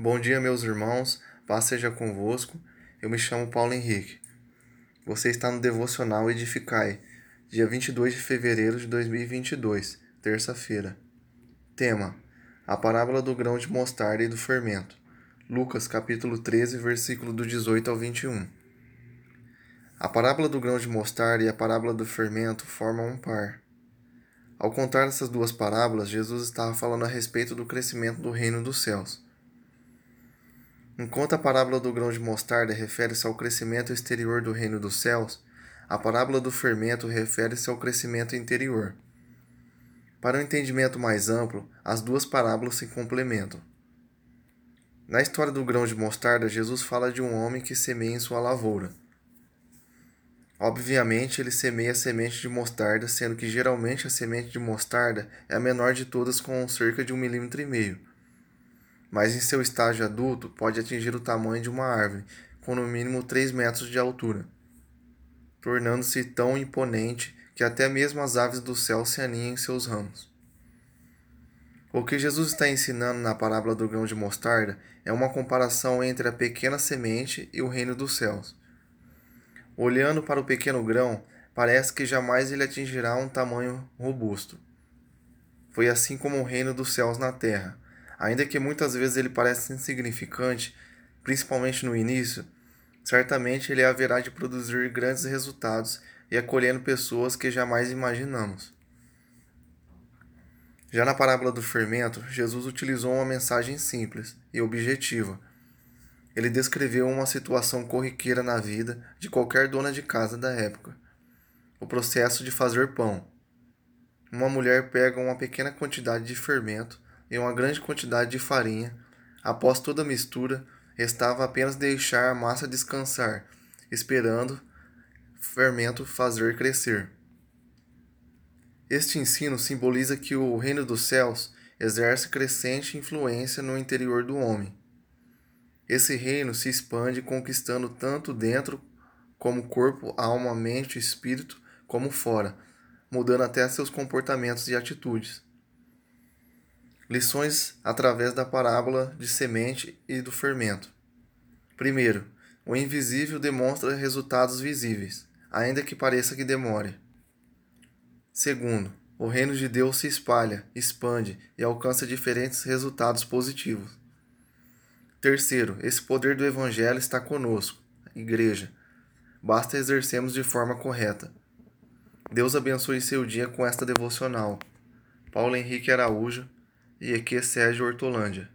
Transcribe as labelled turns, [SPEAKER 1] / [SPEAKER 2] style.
[SPEAKER 1] Bom dia, meus irmãos, paz seja convosco. Eu me chamo Paulo Henrique. Você está no Devocional Edificai, dia 22 de fevereiro de 2022, terça-feira. Tema: A parábola do grão de mostarda e do fermento. Lucas, capítulo 13, versículo do 18 ao 21. A parábola do grão de mostarda e a parábola do fermento formam um par. Ao contar essas duas parábolas, Jesus estava falando a respeito do crescimento do reino dos céus. Enquanto a parábola do grão de mostarda refere-se ao crescimento exterior do reino dos céus, a parábola do fermento refere-se ao crescimento interior. Para um entendimento mais amplo, as duas parábolas se complementam. Na história do grão de mostarda, Jesus fala de um homem que semeia em sua lavoura. Obviamente, ele semeia a semente de mostarda, sendo que geralmente a semente de mostarda é a menor de todas, com cerca de um milímetro e meio mas em seu estágio adulto pode atingir o tamanho de uma árvore, com no mínimo 3 metros de altura, tornando-se tão imponente que até mesmo as aves do céu se aninham em seus ramos. O que Jesus está ensinando na parábola do grão de mostarda é uma comparação entre a pequena semente e o reino dos céus. Olhando para o pequeno grão, parece que jamais ele atingirá um tamanho robusto. Foi assim como o reino dos céus na terra Ainda que muitas vezes ele pareça insignificante, principalmente no início, certamente ele haverá de produzir grandes resultados e acolhendo pessoas que jamais imaginamos. Já na parábola do fermento, Jesus utilizou uma mensagem simples e objetiva. Ele descreveu uma situação corriqueira na vida de qualquer dona de casa da época: o processo de fazer pão. Uma mulher pega uma pequena quantidade de fermento e uma grande quantidade de farinha. Após toda a mistura, restava apenas deixar a massa descansar, esperando fermento fazer crescer. Este ensino simboliza que o reino dos céus exerce crescente influência no interior do homem. Esse reino se expande conquistando tanto dentro como corpo, alma, mente, espírito, como fora, mudando até seus comportamentos e atitudes. Lições através da parábola de semente e do fermento. Primeiro, o invisível demonstra resultados visíveis, ainda que pareça que demore. Segundo, o reino de Deus se espalha, expande e alcança diferentes resultados positivos. Terceiro, esse poder do Evangelho está conosco, igreja. Basta exercermos de forma correta. Deus abençoe seu dia com esta devocional. Paulo Henrique Araújo e aqui é Sérgio Hortolândia.